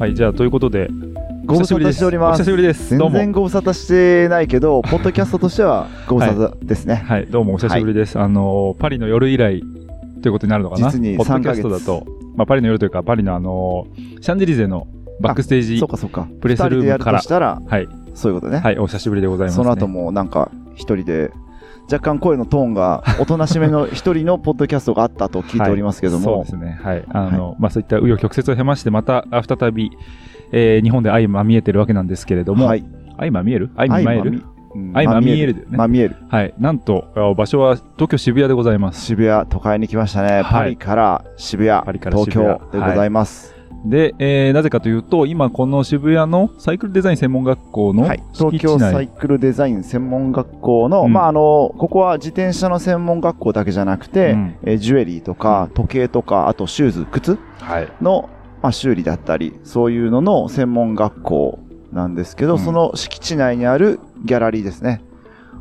はい、じゃあ、ということで、ご無沙汰しております。お久しぶりです。全然ご無沙汰してないけど、ポッドキャストとしてはご無沙汰ですね。はい、どうもお久しぶりです。あの、パリの夜以来ということになるのかな？実にポッドキャ3ヶ月ストだと、まあ、パリの夜というか、パリのあの、シャンゼリゼのバックステージそう、かそうか。プレスルームからとしたら、はい、そういうことね。はい、お久しぶりでございます、ね。その後もなんか一人で、若干声のトーンがおとなしめの一人のポッドキャストがあったと聞いておりますけどはいそうもで、すね。はい。あの、まあ、そういった紆余曲折を経まして、また、あ再び、えー日本で相まみえてるわけなんですけれども、はい。相まみえる？相まみえる？うん相まみえるまみえる。はい。なんと、あ場所は東京渋谷でございます。渋谷、都会に来ましたね。はいパリから渋谷、パリから東京でございます。で、えーなぜかというと、今この渋谷のサイクルデザイン専門学校のはい、東京サイクルデザイン専門学校の、うん。まああの、ここは自転車の専門学校だけじゃなくて、うん。えージュエリーとか時計とか、あとシューズ、靴はい。の、まあ、修理だったり、そういうのの専門学校なんですけど、うん。その敷地内にあるギャラリーですね、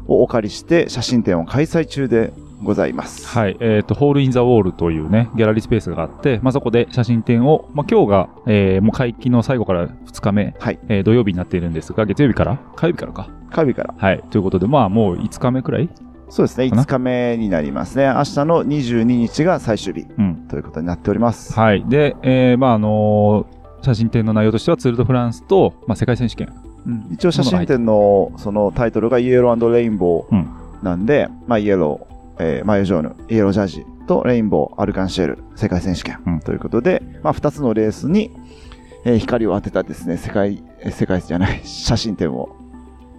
をお借りして写真展を開催中でございます。はい。えっ、と、ホールインザウォールというね、ギャラリースペースがあって、まあ、そこで写真展を、まあ、今日が、えーもう会期の最後から2日目、はい。えー土曜日になっているんですが、月曜日から？火曜日からか。火曜日から。はい。ということで、まあ、もう5日目くらい？そうですね、かな？5日目になりますね。明日の22日が最終日うん。ということになっております。はい。で、えーまあ、あのー写真展の内容としては、ツール・ド・フランスと、まあ、世界選手権。うん一応写真展のそのタイトルがイエローレインボうんーなんで、まあイエロー、えーマヨジョーヌ、イエロージャージとレインボー、アルカンシェル、世界選手権、うんということで、まあ二つのレースに、えー光を当てたですね、世界、えー世界じゃない、写真展を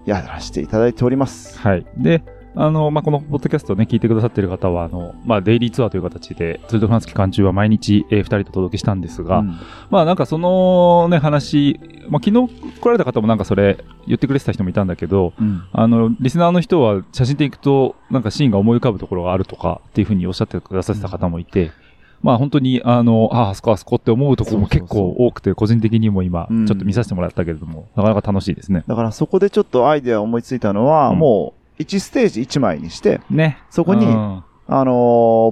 やらせていただいております。はい。で、あの、まあ、このポッドキャストをね、聞いてくださっている方は、あの、まあ、デイリーツアーという形で、ツール・ド・フランス期間中は毎日、えー、二人とお届けしたんですが、うん。まあ、なんかそのね、話、まあ、昨日来られた方もなんかそれ言ってくれてた人もいたんだけど、うん。あの、リスナーの人は写真で行くと、なんかシーンが思い浮かぶところがあるとかっていうふうにおっしゃってくださってた方もいて、まあ本当に、あの、ああ、あそこあそこって思うところも結構多くて、個人的にも今、うん。ちょっと見させてもらったけれども、なかなか楽しいですね。だからそこでちょっとアイデアを思いついたのは、うん。もう1ステージ1枚にして、ね。そこに、うんあの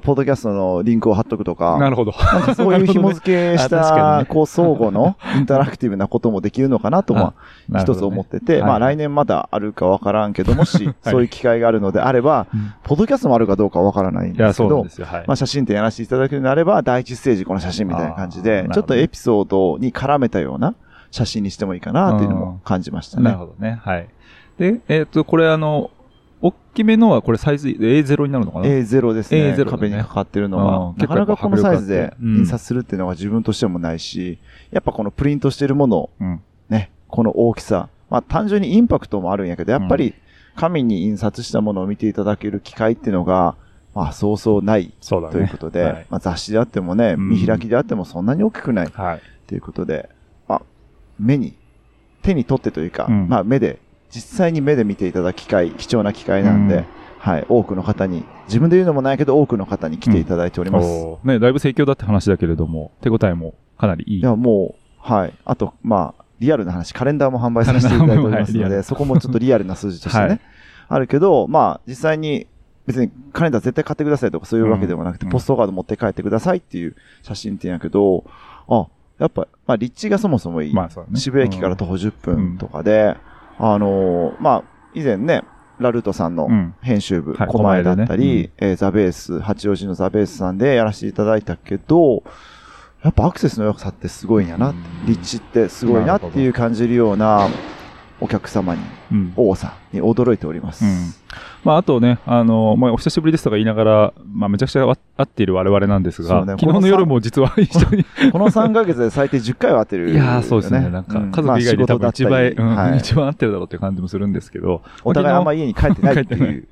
ーポッドキャストのリンクを貼っとくとか、なるほど。なんかそういう 紐付けした、にねこう、相互の インタラクティブなこともできるのかなと、まあ、一つ思ってて、まあ来年まだあるかわからんけど、もし、そういう機会があるのであれば、うんポッドキャストもあるかどうかわからないんですけど。はい。まあ写真展やらせていただけるのであれば、第一ステージこの写真みたいな感じでちょっとエピソードに絡めたような写真にしてもいいかなっていうのも感じましたね。なるほどね。はい。で、えっ、と、これあの、大きめのはこれサイズ A0 になるのかな？A0 ですね。A0 だね壁にかかってるのうんが、なかなかこのサイズで印刷するっていうのが自分としてもないし、やっぱこのプリントしてるものをうん。ね、この大きさ。まあ単純にインパクトもあるんやけど、やっぱり紙に印刷したものを見ていただける機会っていうのが、まあそうそうない。ということで、はい。まあ雑誌であってもね、うん見開きであってもそんなに大きくないはい。ということで、まあ目に、手に取ってというか、うんまあ目で、実際に目で見ていただく機会、貴重な機会なんで、うんはい、多くの方に、自分で言うのもないけど多くの方に来ていただいております。おーね、だいぶ盛況だって話だけれども、手応えもかなりいい。いや、もう、はい。あと、まあ、リアルな話、カレンダーも販売させていただいておりますので、はいそこもちょっとリアルな数字としてね、はいあるけど、まあ、実際に、別にカレンダー絶対買ってくださいとかそういうわけでもなくて、うんポストカード持って帰ってくださいっていう写真展やけど、あ、やっぱ、まあ、立地がそもそもいい。まあそうだね。渋谷駅から徒歩10分とかで、あのーまあ、以前ね、ラルートさんのうん。編集部、はい狛江だった狛江り、でえーザベース、八王子のザベースさんでやらせていただいたけど、やっぱアクセスの良さってすごいんやな、うん立地ってすごいなっていう感じるようなお客様に、うん。多さに驚いております。うんまあ、あとね、あの、まあ、お久しぶりですとか言いながら、まあ、めちゃくちゃ合合っている我々なんですが、ね昨日の夜も実は一緒に。この3ヶ月で最低10回は会ってる、ね。いやー、そうですね。なんか、うん家族以外で多分一番、うんはい一番合ってるだろうっていう感じもするんですけど、お互いあんま家に帰ってないって 帰っていう。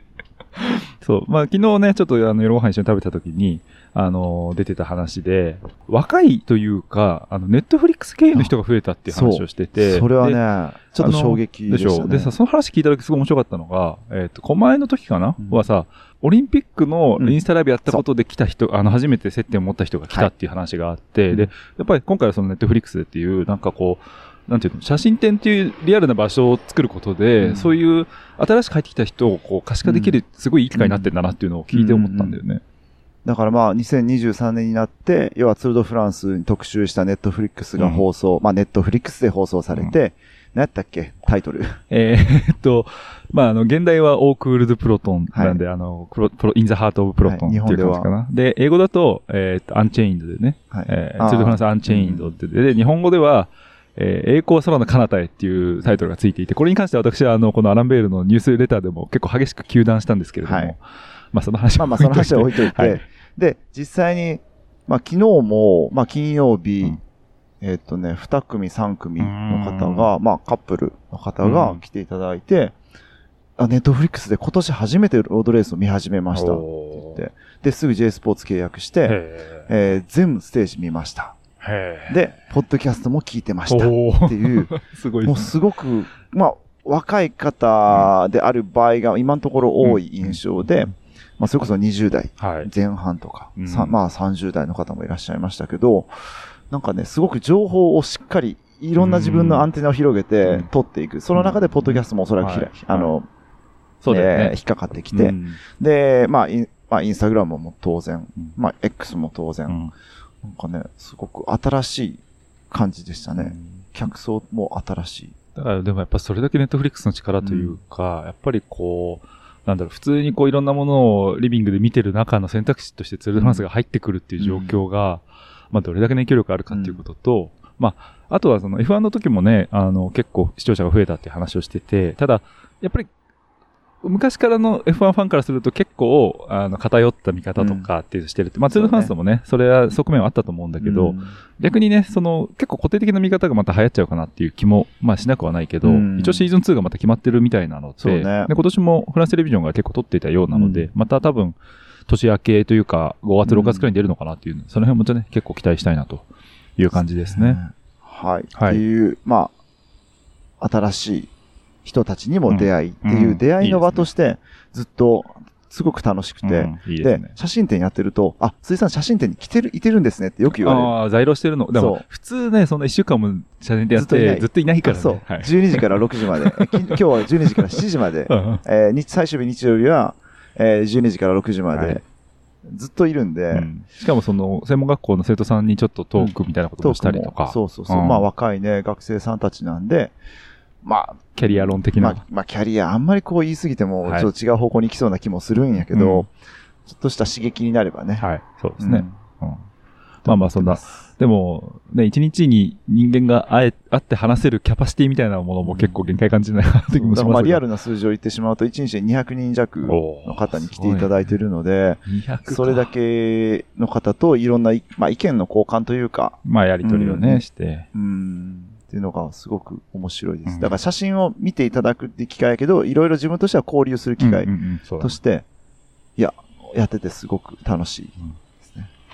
そう。まあ、昨日ね、ちょっとあの、夜ご飯一緒に食べた時に、あの、出てた話で、若いというか、あの、ネットフリックス経営の人が増えたっていう話をしてて、それはでね、ちょっと衝撃ででし。ょでさ、その話聞いた時すごい面白かったのが、えっ、と、狛江の時かな、うん。はさ、オリンピックのインスタライブやったことで来た人、あの、初めて接点を持った人が来たっていう話があって、はいで、やっぱり今回はそのネットフリックスでっていう、なんかこう、なんていうの、写真展っていうリアルな場所を作ることで、うん。そういう新しく帰ってきた人をこう可視化できる、すごいいい機会になってんだなっていうのを聞いて思ったんだよね。だからまあ、2023年になって、要はツールドフランスに特集したネットフリックスが放送、まあネットフリックスで放送されて、何やったっけ？タイトル。えーっと、まあ、あの、原題は Au cœur du peloton なんで、あの、プロ、プロ、 in the heart of peloton っていう感じかな。で英語だと、えーっと、 Unchained でね、はい。えー、ツー。ルドフランス Unchained って、で、日本語では、えー栄光は空の彼方へっていうタイトルがついていて、これに関しては私は、あの、このアランベールのニュースレターでも結構激しく求断したんですけれども、はい。まあ、その話まあまあ、その話は置いといて、はいで、実際に、まあ昨日も、まあ金曜日、うん。えっ、とね、二組、三組の方が、まあカップルの方が来ていただいて、あ、ネットフリックスで今年初めてロードレースを見始めましたって言って、で、すぐ J スポーツ契約して、へえー全部ステージ見ました。で、ポッドキャストも聞いてました。っていう、すごいもうですごく、まあ、若い方である場合が今のところ多い印象で、まあ、それこそ20代はい。前半とか、うん。さまあ30代の方もいらっしゃいましたけど、なんかね、すごく情報をしっかり、いろんな自分のアンテナを広げうてん。取っていく。その中でポッドキャストもおそらくはい。あの、そうね。えー引っ。かかってきて、うん。で、まあ、インまあ、インスタグラムも当然、うん。まあ、X も当然、うん。なんかね、すごく新しい感じでしたね。客層も新しい。だからでもやっぱそれだけネットフリックスの力というか、やっぱりこう、なんだろう、普通にこういろんなものをリビングで見てる中の選択肢としてツールドフランスが入ってくるっていう状況が、まあどれだけの影響力あるかっていうことと、まあ、あとはその F1 の時もね、あの結構視聴者が増えたっていう話をしてて、ただ、やっぱり昔からの F1 ファンからすると結構、あの、偏った見方とかっていうしてるって、まあ、ツールドフランスでもね、それは側面はあったと思うんだけど、うん。逆にね、その、結構固定的な見方がまた流行っちゃうかなっていう気も、まあしなくはないけど、うん。一応シーズン2がまた決まってるみたいなので、ね。で今年もフランステレビジョンが結構撮っていたようなので、うん。また多分、年明けというか、5月、6月くらいに出るのかなっていう、その辺もね、結構期待したいなという感じですね。はい。はい。っていう、まあ、新しい人たちにも出会いってうんいううん出会いの場として、ずっと、すごく楽しくて、うんいいですでね。写真展やってると、あ、水産写真展に来てる、いてるんですねってよく言われる。ああ、在庫してるの。でも普通ね、そんな1週間も写真でやって、ずっといないからね。そう。はい。12時から6時まで。今日は12時から7時までう。んえー日最終日日曜日は、えー12時から6時まで、はいずっといるんで、うんしかもその、専門学校の生徒さんにちょっとトークみたいなこともしたりとか、そうそうそう。うんまあ若いね、学生さんたちなんで、まあ、キャリア論的な。まあ、まあ、キャリア、あんまりこう言い過ぎても、はい。ちょっと違う方向に行きそうな気もするんやけど、うん。ちょっとした刺激になればね。はい、そうですうん。ね。うん。まあまあそんな、でも、ね、一日に人間が会え、会って話せるキャパシティみたいなものも結構限界感じないかなって気もしますまあリアルルな数字を言ってしまうと、1日で200人弱の方に来ていただいているので、200か。それだけの方といろんな、まあ、意見の交換というか、まあやりとりをね、うん。して。うん、っていうのがすごく面白いです。うんだから写真を見ていただくって機会やけど、いろいろ自分としては交流する機会として、いや、やっててすごく楽しい。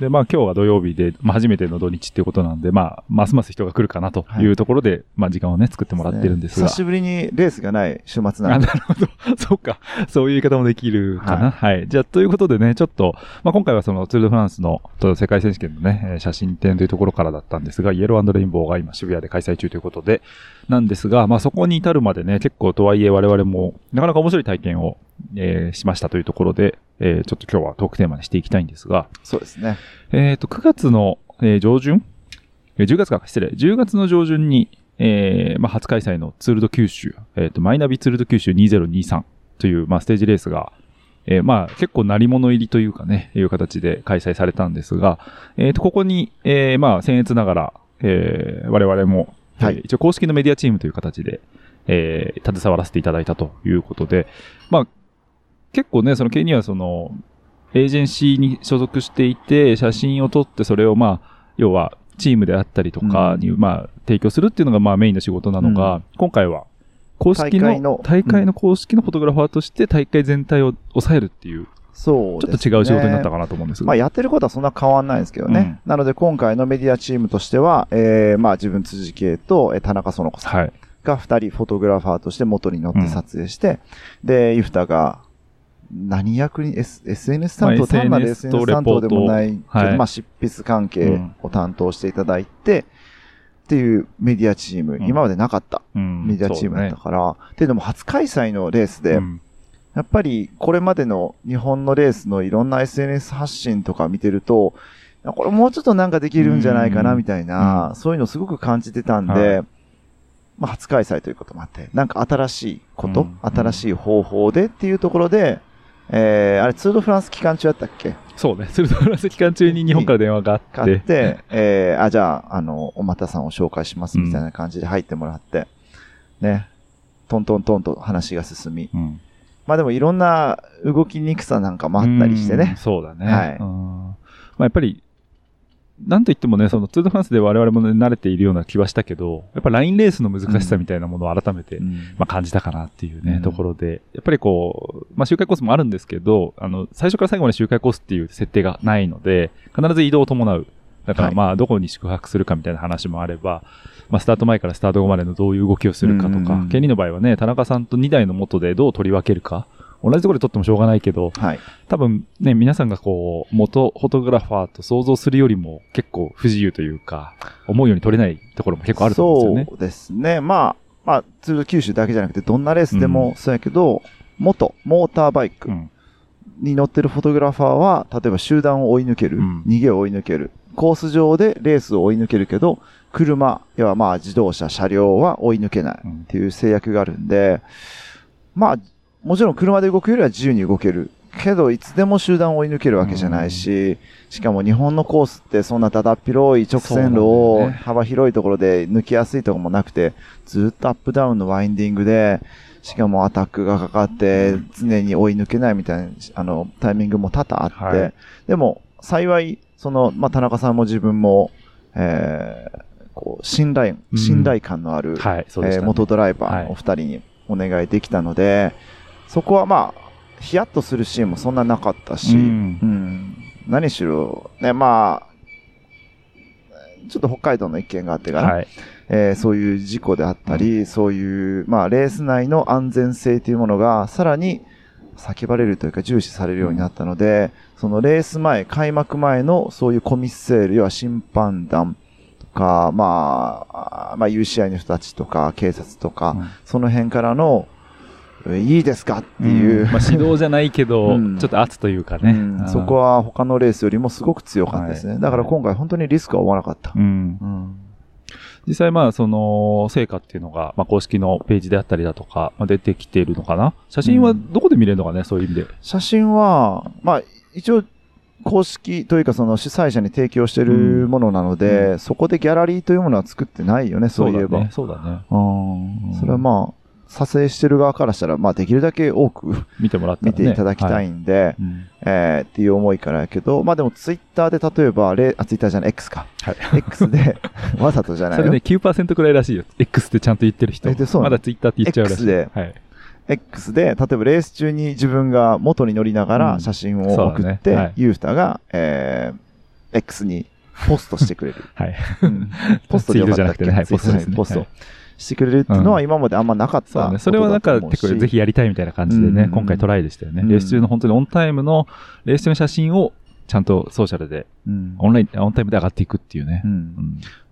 で、まあ今日は土曜日で、まあ初めての土日っていうことなんで、まあ、ますます人が来るかなというところで、まあ時間をね、作ってもらってるんですが。久しぶりにレースがない週末あ、なんで。なるほど。そうか。そういう言い方もできるかな。はい。じゃあ、ということでね、ちょっと、まあ、今回はそのツール・ド・フランスのと世界選手権のね、えー写真展というところからだったんですが、イエローレインボーが今渋谷で開催中ということで、なんですが、まあ、そこに至るまでね、結構とはいえ我々も、なかなか面白い体験を、えーしましたというところで、えーちょっと今日はトークテーマにしていきたいんですが、そうですね。えっ、と、9月の、えー上旬？えー ?10 月か、失礼。10月の上旬に、えーまあ、初開催のツールド九州、えっ、と、マイナビツールド九州2023という、まあ、ステージレースが、えーまあ、結構鳴り物入りというかね、いう形で開催されたんですが、えっ、と、ここに、えーまあ、僭越ながら、えー我々も、はいえー一応公式のメディアチームという形で、えー携わらせていただいたということで、まあ、結構ね、その系にはその、エージェンシーに所属していて、写真を撮って、それをまあ、要は、チームであったりとかに、まあ、提供するっていうのが、まあ、メインの仕事なのが、うん今回は、公式の大会の公式のフォトグラファーとして、大会全体を抑えるっていう、そうちょっと違う仕事になったかなと思うんですが。まあ、やってることはそんな変わんないんですけどね。なので、今回のメディアチームとしては、えー、まあ、自分辻圭と、えー田中園子さんはい。が二人フォトグラファーとして元に乗って撮影して、で、ゆふたが、何役に、S、SNS 担当、まあ単なる SNS 担当でもないけど、はい。まあ、執筆関係を担当していただいて、っていうメディアチーム、うん。今までなかったうん。メディアチームだったから、っていうのも初開催のレースで、うん。やっぱりこれまでの日本のレースのいろんな SNS 発信とか見てると、これもうちょっとなんかできるんじゃないかなみたいな、そういうのすごく感じてたんで、はい。まあ初開催ということもあって、なんか新しいこと、うん。新しい方法でっていうところで、えー、あれツールドフランス期間中やったっけ？そうね。ツールドフランス期間中に日本から電話があって。買って、えー、あ、じゃあ、あの、おまたさんを紹介しますみたいな感じで入ってもらって、ね、トントントンと話が進み、うん。まあでもいろんな動きにくさなんかもあったりしてうんね。そうだね。はいうんまあ、やっぱり、なんといってもね、そのツールドフランスで我々も、ね、慣れているような気はしたけど、やっぱラインレースの難しさみたいなものを改めて、うん。まあ、感じたかなっていうね、うん。ところで、やっぱりこう、まあ、周回コースもあるんですけど、あの、最初から最後まで周回コースっていう設定がないので、必ず移動を伴う。だからはい。まあ、どこに宿泊するかみたいな話もあれば、まあ、スタート前からスタート後までのどういう動きをするかとかうんうんうん、ケニーの場合はね、田中さんと2台の元でどう取り分けるか、同じところで撮ってもしょうがないけど、はい。多分ね、皆さんがこう、元フォトグラファーと想像するよりも結構不自由というか、思うように撮れないところも結構あると思うんですよね。そうですね。まあ、まあ、ツールド九州だけじゃなくて、どんなレースでもそうやけど、元、モーターバイクうん。に乗ってるフォトグラファーは、例えば集団を追い抜ける、うん逃げを追い抜ける、コース上でレースを追い抜けるけど、車、要はまあ自動車、車両は追い抜けないうんっていう制約があるんで、まあ、もちろん車で動くよりは自由に動ける。けど、いつでも集団を追い抜けるわけじゃないし、しかも日本のコースってそんなだだっ広い直線路を幅広いところで抜きやすいところもなくて、ずっとアップダウンのワインディングで、しかもアタックがかかって、常に追い抜けないみたいな、あの、タイミングも多々あって、はい。でも、幸い、その、まあ、田中さんも自分も、えー、こう、信頼、うん。信頼感のある、うでした、ね。えー元ドライバはい。ーお二人にお願いできたので、そこはまあ、ヒヤッとするシーンもそんななかったし、ううん。ん何しろ、ね、まあ、ちょっと北海道の一件があってから、はい。えーそういう事故であったり、そういう、まあ、レース内の安全性というものが、さらに叫ばれるというか重視されるようになったので、そのレース前、開幕前のそういうコミッセール、要は審判団とか、まあ、あまあ、UCI の人たちとか、警察とか、うん。その辺からの、えいいですかっていう、んまあ、指導じゃないけど、うんちょっと圧というかね。うんそこは他のレースよりもすごく強かったですね。はいだから今回本当にリスクは負わなかった。うん。うん実際まあ、その、成果っていうのが、まあ、公式のページであったりだとか、まあ、出てきているのかな写真はどこで見れるのかね、そういう意味で。写真は、まあ、一応、公式というかその主催者に提供しているものなので、うそこでギャラリーというものは作ってないよね、そういえば。だね。そうだね。うんそれはまあ、撮影してる側からしたら、まあ、できるだけ多く見てもらったら見ね。ていただきたいはんで、うんえーっていう思いからやけど、まあでもツイッターで例えば、レあ、ツイッターじゃない、X か。はい X で、わざとじゃないよ。それね、9%くらいらしいよ。X ってちゃんと言ってる人。そうまだツイッターって言っちゃうらしい。X ではい。X で、例えばレース中に自分が元に乗りながうんら写真を送って、だねはいユーフタが、えー、X にポストしてくれる。はい。うんポストでよかったっけ？ツイートじゃなくてねはいポストですねポストはいしてくれるっていうのは今まであんまなかったそうだね。それはなんか、てくれぜひやりたいみたいな感じでね、うん。今回トライでしたよね。うん。レース中の本当にオンタイムの、レース中の写真をちゃんとソーシャルで、うん。オンライン、オンタイムで上がっていくっていうね。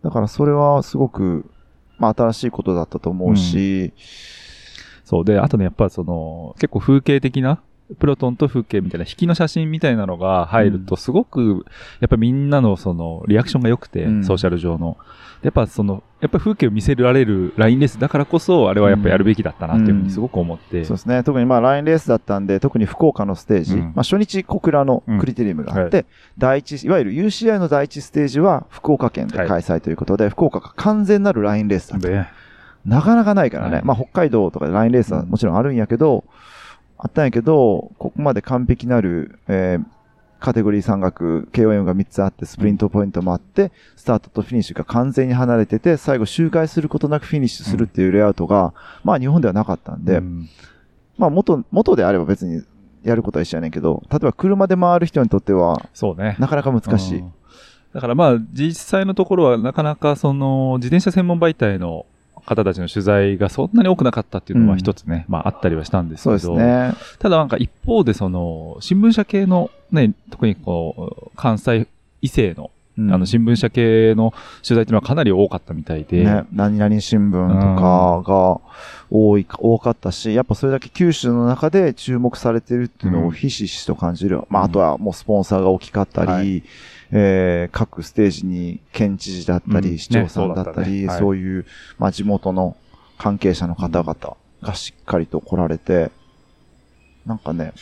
だからそれはすごく、まあ新しいことだったと思うし、そう。で、あとね、やっぱその、結構風景的な、プロトンと風景みたいな引きの写真みたいなのが入ると、すごく、やっぱみんなのその、リアクションが良くて、うん。ソーシャル上の。やっぱその、やっぱ風景を見せられるラインレースだからこそ、あれはやっぱやるべきだったなっていうふうにすごく思って。そうですね。特にまあラインレースだったんで、特に福岡のステージ、うん。まあ初日小倉のクリテリウムがあって、第一、いわゆる UCI の第一ステージは福岡県で開催ということで、福岡が完全なるラインレースだった。で、なかなかないからね。はいまあ北海道とかでラインレースはもちろんあるんやけど、あったんやけど、ここまで完璧なる、えーカテゴリー山岳、KOM が3つあって、スプリントポイントもあって、スタートとフィニッシュが完全に離れてて、最後周回することなくフィニッシュするっていうレイアウトが、まあ日本ではなかったんで、うんまあ元、元であれば別にやることは一緒やねんけど、例えば車で回る人にとっては、そうね。なかなか難しい。うんだからまあ、実際のところはなかなかその、自転車専門媒体の方たちの取材がそんなに多くなかったっていうのはうん一つね、まああったりはしたんですけど。ね。ただなんか一方でその、新聞社系のね、特にこう、関西異性のうんあの、新聞社系の取材っていうのはかなり多かったみたいで、ね、何々新聞とかが多いか、多かったし、やっぱそれだけ九州の中で注目されてるっていうのうんをひしひしと感じる。まあ、あとはもうスポンサーが大きかったり、はいえー各ステージに県知事だったり、うん市長さんだったり、ねそうい。そうまあ、地元の関係者の方々がしっかりと来られて、なんかね、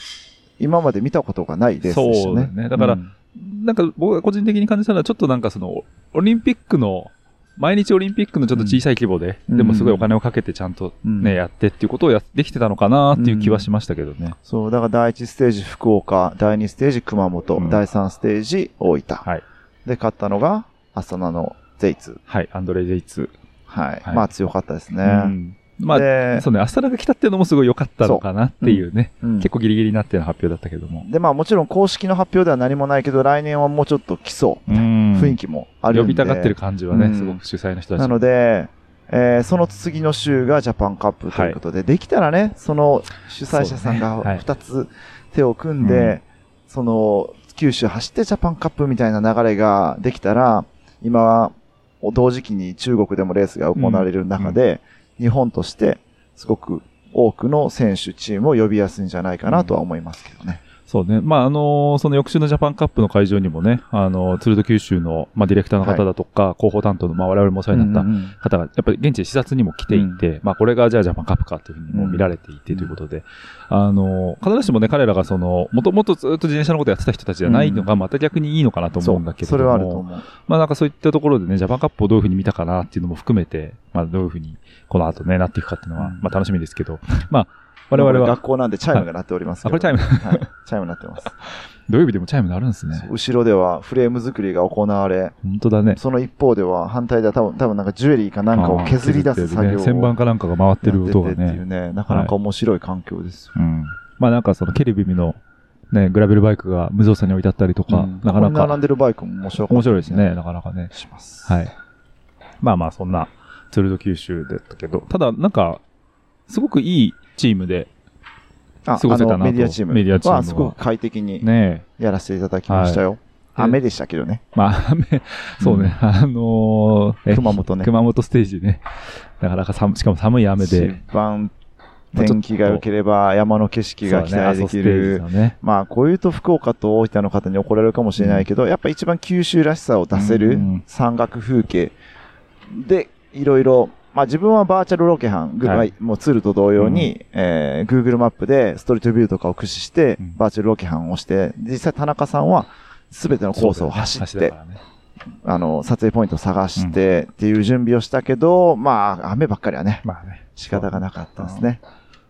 今まで見たことがないレースでしたそうだね。ね。だからうん。なんか僕が個人的に感じたのは、ちょっとなんかその、オリンピックの、毎日オリンピックのちょっと小さい規模で、うんでもすごいお金をかけてちゃんとね、うんやってっていうことをやできてたのかなっていう気はしましたけどね。そう、だから第1ステージ福岡、第2ステージ熊本、うん第3ステージ大分。はい。で、勝ったのが、アスタナのゼイツ。はい、アンドレイ・ジェイツ。はい。はいまあ強かったですね。うんまあ、でそうね、アスタナが来たっていうのもすごい良かったのかなっていうね。う。ん。結構ギリギリになっての発表だったけども。で、まあもちろん公式の発表では何もないけど、来年はもうちょっと来そう。雰囲気気もあるんで。呼びたがってる感じはね、うん。すごく主催の人たちなので、えーその次の週がジャパンカップということで、できたらね、その主催者さんがそうね。はい。2つ手を組んで、うん。その九州走ってジャパンカップみたいな流れができたら、今は同時期に中国でもレースが行われる中で、日本としてすごく多くの選手、チームを呼びやすいんじゃないかなとは思いますけどね。そうね。まあ、あのーその翌週のジャパンカップの会場にもね、あのーツールド九州の、まあ、ディレクターの方だとか、広報担当の、まあ、我々もお世話になったうんうん方が、やっぱり現地で視察にも来ていて、まあ、これがじゃあジャパンカップかというふうにもうん見られていてということで、あのー必ずしもね、彼らがその、もともとずっと自転車のことやってた人たちじゃないのが、また逆にいいのかなと思うんだけれども。それはあると思う。まあなんかそういったところでね、ジャパンカップをどういうふうに見たかなっていうのも含めて、まあどういうふうにこの後ね、なっていくかっていうのは、うんまあ楽しみですけど、まあ我々は学、校なんでチャイムが鳴っておりますけど。あ、これチャイム、はい。チャイム鳴ってます。土曜日でもチャイム鳴るんですね。後ろではフレーム作りが行われ、本当だね。その一方では反対では多分、多分なんかジュエリーかなんかを削り出す作業をね旋盤かなんかが回ってる音がやっていうね。ね、なかなか面白い環境ですよ。うん。まあなんかそのケルビミのね、グラベルバイクが無造作に置いてあったりとか、うんなかなか並んでるバイクも面白かった面白いですね、なかなかね。します。はい。まあまあ、そんな、ツールド九州だったけど、ただ、なんか、すごくいいチームで、あ、過ごせたなとメディアチームメディアチームははすごく快適にねやらせていただきましたよ。はい雨でしたけどね。まあ、雨そうね、あのーえ熊本ね。熊本ステージね。なかなか寒、しかも寒い雨で。一番天気が良ければ山の景色が期待できる。ねね。まあ、こう言うと福岡と大分の方に怒られるかもしれないけど、やっぱ一番九州らしさを出せるうん山岳風景で、いろいろ、まあ自分はバーチャルロケハン、ぐはい。もうツールと同様に、えー Google マップでストリートビューとかを駆使してうん、バーチャルロケハンをして、実際田中さんは全てのコースを走ってあの、撮影ポイントを探してっていう準備をしたけど、まあ、雨ばっかりはね、まあね。仕方がなかったですね。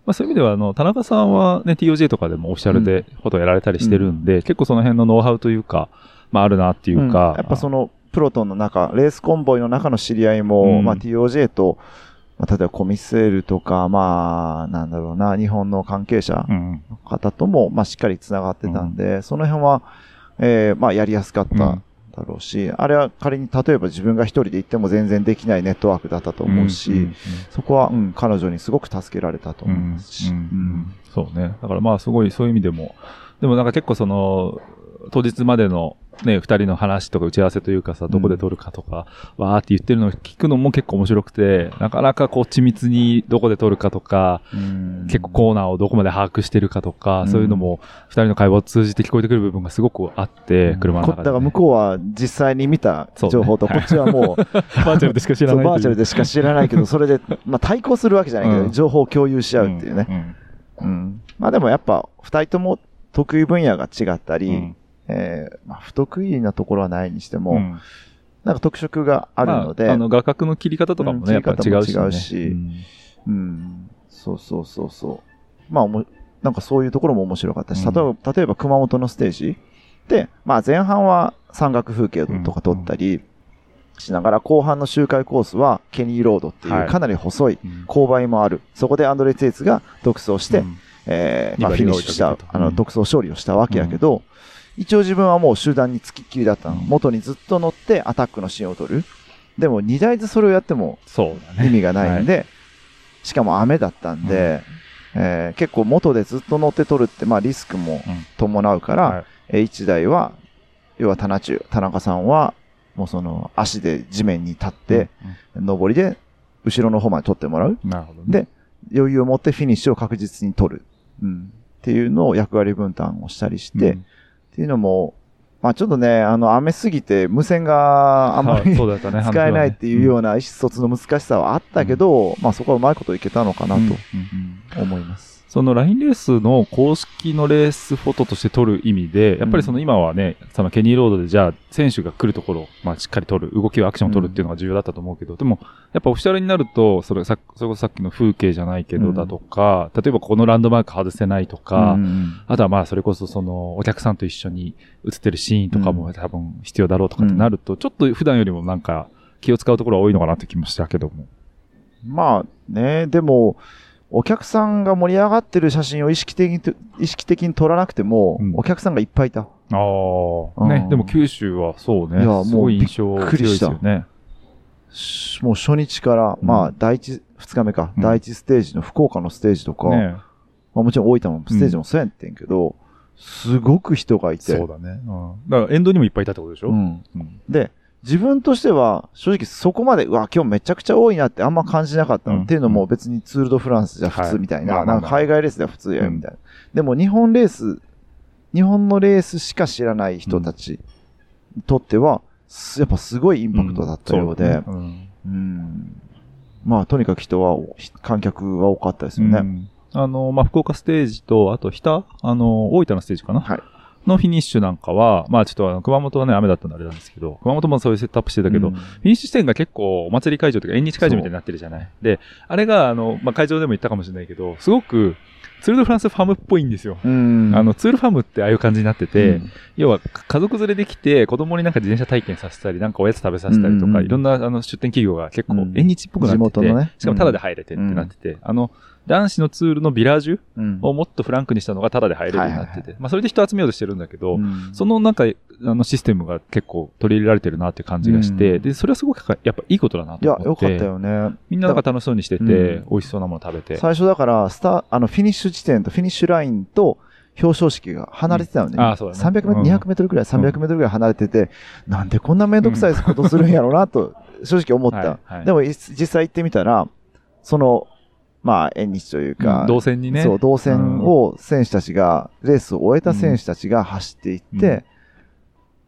まあそういう意味では、あの、田中さんはね、TOJ とかでもオフィシャルでフォトやられたりしてるんで、結構その辺のノウハウというか、まああるなっていうか。ん。やっぱその、プロトンの中、レースコンボイの中の知り合いも、うん。まあ TOJ と、まあ、例えばコミスエルとか、まあ、なんだろうな、日本の関係者うん。の方とも、まあしっかり繋がってたんで、その辺は、えーまあやりやすかっただろうし、あれは仮に例えば自分が一人で行っても全然できないネットワークだったと思うし、ん。そこは、うん、彼女にすごく助けられたと思いますし。うん。うん。そうね。だからまあすごいそういう意味でも、でもなんか結構その、当日までのね、二人の話とか打ち合わせというかさ、どこで撮るかとか、わーって言ってるのを聞くのも結構面白くて、なかなかこう緻密にどこで撮るかとか、うん。結構コーナーをどこまで把握してるかとか、うん。そういうのも二人の会話を通じて聞こえてくる部分がすごくあって、車の中で、こだから向こうは実際に見た情報と、はい。こっちはもう、バーチャルでしか知らないバーチャルでしか知らないけど、それで、まあ対抗するわけじゃないけど、うん。情報を共有し合うっていうね。ね。うん。まあでもやっぱ、二人とも得意分野が違ったり、うんえーまあ不得意なところはないにしても、うん。なんか特色があるので、まあ、あの画角の切り方とかもうんね、やっぱ違うし、ね。うしうん。うん。そうそうそうそう。まあおも、なんかそういうところも面白かったし、うん。例えば、例えば熊本のステージで、まあ前半は山岳風景とか撮ったりしながら、後半の周回コースはケニーロードっていはい。うかなり細いうん。勾配もある。そこでアンドレ・ツェイツが独走して、うん。えーまあ、フィニッシュしたあの、うん。独走勝利をしたわけやけど、一応自分はもう集団につきっきりだったの。うん元にずっと乗ってアタックのシーンを取る。でも2台でそれをやっても。意味がないんで、しかも雨だったんで、えー結構元でずっと乗って取るって、まあリスクもうん伴うから、はいえー1台は、要は田中、田中さんは、もうその足で地面に立って、上りで後ろの方まで取ってもらう。うんなるほどね。で、余裕を持ってフィニッシュを確実に取る。うん。っていうのを役割分担をしたりして、うんっていうのも、まあちょっとね、あの、雨すぎて無線があんま はいりね使えないっていうようなな意思疎通の難しさはあったけど、まあそこはうまいこといけたのかなうんうんとうん。思います。そのラインレースの公式のレースフォトとして撮る意味で、やっぱりその今はね、そのケニーロードでじゃあ選手が来るところを、まあしっかり撮る、動きをアクションを撮るっていうのが重要だったと思うけど、でも、やっぱオフィシャルになると、それさ、それこそさっきの風景じゃないけどうんだとか、例えばこのランドマーク外せないとか、うんあとはまあそれこそそのお客さんと一緒に映ってるシーンとかも多分必要だろうとかってなると、ちょっと普段よりもなんか気を使うところは多いのかなって気もしたけども。まあね、でも、お客さんが盛り上がってる写真を意識的にと、意識的に撮らなくても、うんお客さんがいっぱいいた。ああ、ねう。んでも九州はそうね。いやもうびっくりしたね。しもう初日から、うんまあ、第一、二日目か、うん第一ステージの福岡のステージとか、ねまあもちろん大分もステージもそうやってんけど、すごく人がいて。そうだね。うん。だからエンドにもいっぱいいたってことでしょ？うんうん。で、自分としては、正直そこまで、うわ、今日めちゃくちゃ多いなってあんま感じなかったの。うん。っていうのも別にツール・ド・フランスじゃ普通みたいな、はいなんか海外レースでは普通や、うんみたいな。でも日本レース、日本のレースしか知らない人たちにとっては、すやっぱすごいインパクトだったようで、そうね。うん。まあ、とにかく人は、観客は多かったですうんよね。うん。あの、まあ、福岡ステージと、あと、日田あの、大分のステージかな。はい。のフィニッシュなんかは、まあ、ちょっとあの、熊本はね、雨だったんであれなんですけど、熊本もそういうセットアップしてたけど、うん。フィニッシュ地点が結構お祭り会場というか縁日会場みたいになってるじゃない？で、あれが、あの、まあ、会場でも言ったかもしれないけど、すごく、ツール・ド・フランスファンパークっぽいんですよ。うん。あの、ツールファンパークってああいう感じになってて、うん。要は家族連れで来て子供になんか自転車体験させたり、なんかおやつ食べさせたりとか、うんうんいろんなあの出店企業が結構うん。縁日っぽくなってて、地元のね。しかもタダで入れてってなってて、あの、男子のツールのビラージュうん。をもっとフランクにしたのがタダで入れるようになってて、まあそれで人集めようとしてるんだけど、うん。そのなんか、あのシステムが結構取り入れられてるなっていう感じがして、うん。で、それはすごくやっぱいいことだないとや、思って。よかったよね。みんななんか楽しそうにしてて、うん。美味しそうなもの食べて。最初だから、スタあの、フィニッシュ地点とフィニッシュラインと表彰式が離れてたのね。うん。あそうだね。300メートル、うん。200メートルぐらい、300メートルぐらい離れてて、なんでこんなめんどくさいことするんやろうなと、正直思った。はいはい。でも、い実際行ってみたら、その、まあ、縁日というか、うん動線にね。そう、動線を選手たちが、レースを終えた選手たちが走っていって、うん